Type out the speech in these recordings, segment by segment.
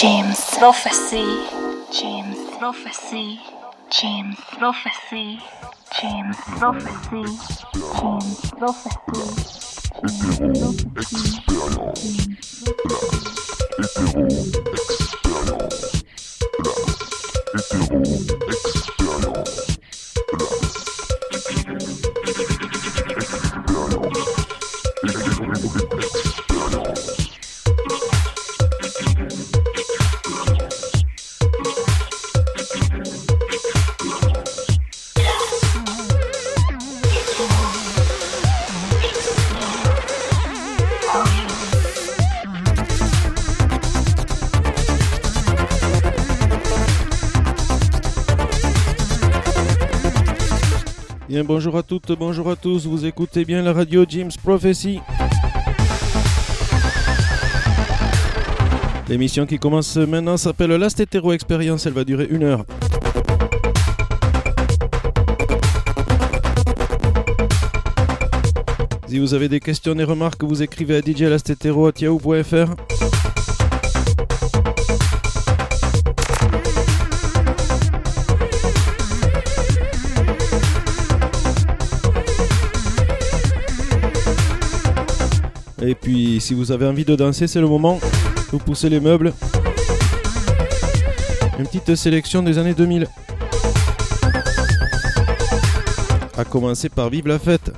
James. Prophecy. James. Prophecy. James. Prophecy. James. Prophecy. James. Prophecy. Hétéro expérience. Hétéro expérience. Hétéro expérience. Bonjour à toutes, bonjour à tous, vous écoutez bien la radio James Prophecy. L'émission qui commence maintenant s'appelle Last Hetero Experience, elle va durer une heure. Si vous avez des questions, des remarques, vous écrivez à djlastetero.yahoo.fr. Et puis, si vous avez envie de danser, c'est le moment. Vous poussez les meubles. Une petite sélection des années 2000. A commencer par Vive la fête.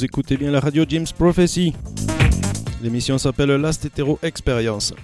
Vous écoutez bien la radio James Prophecy. L'émission s'appelle Last Hetero Experience.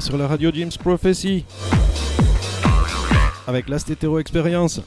Sur la radio James Prophecy avec Last Experience.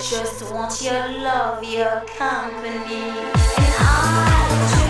I just want your love, your company, and I.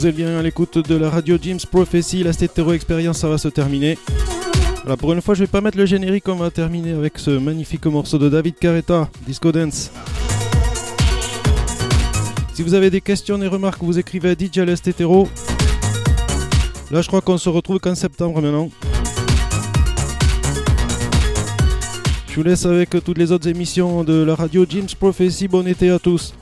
Vous êtes bien à l'écoute de la radio Jim's Prophecy, la stétéro expérience, ça va se terminer. Alors pour une fois, je vais pas mettre le générique, on va terminer avec ce magnifique morceau de David Carretta, Disco Dance. Si vous avez des questions, des remarques, vous écrivez à DJ Là, je crois qu'on se retrouve qu'en septembre maintenant. Je vous laisse avec toutes les autres émissions de la radio Jim's Prophecy. Bon été à tous.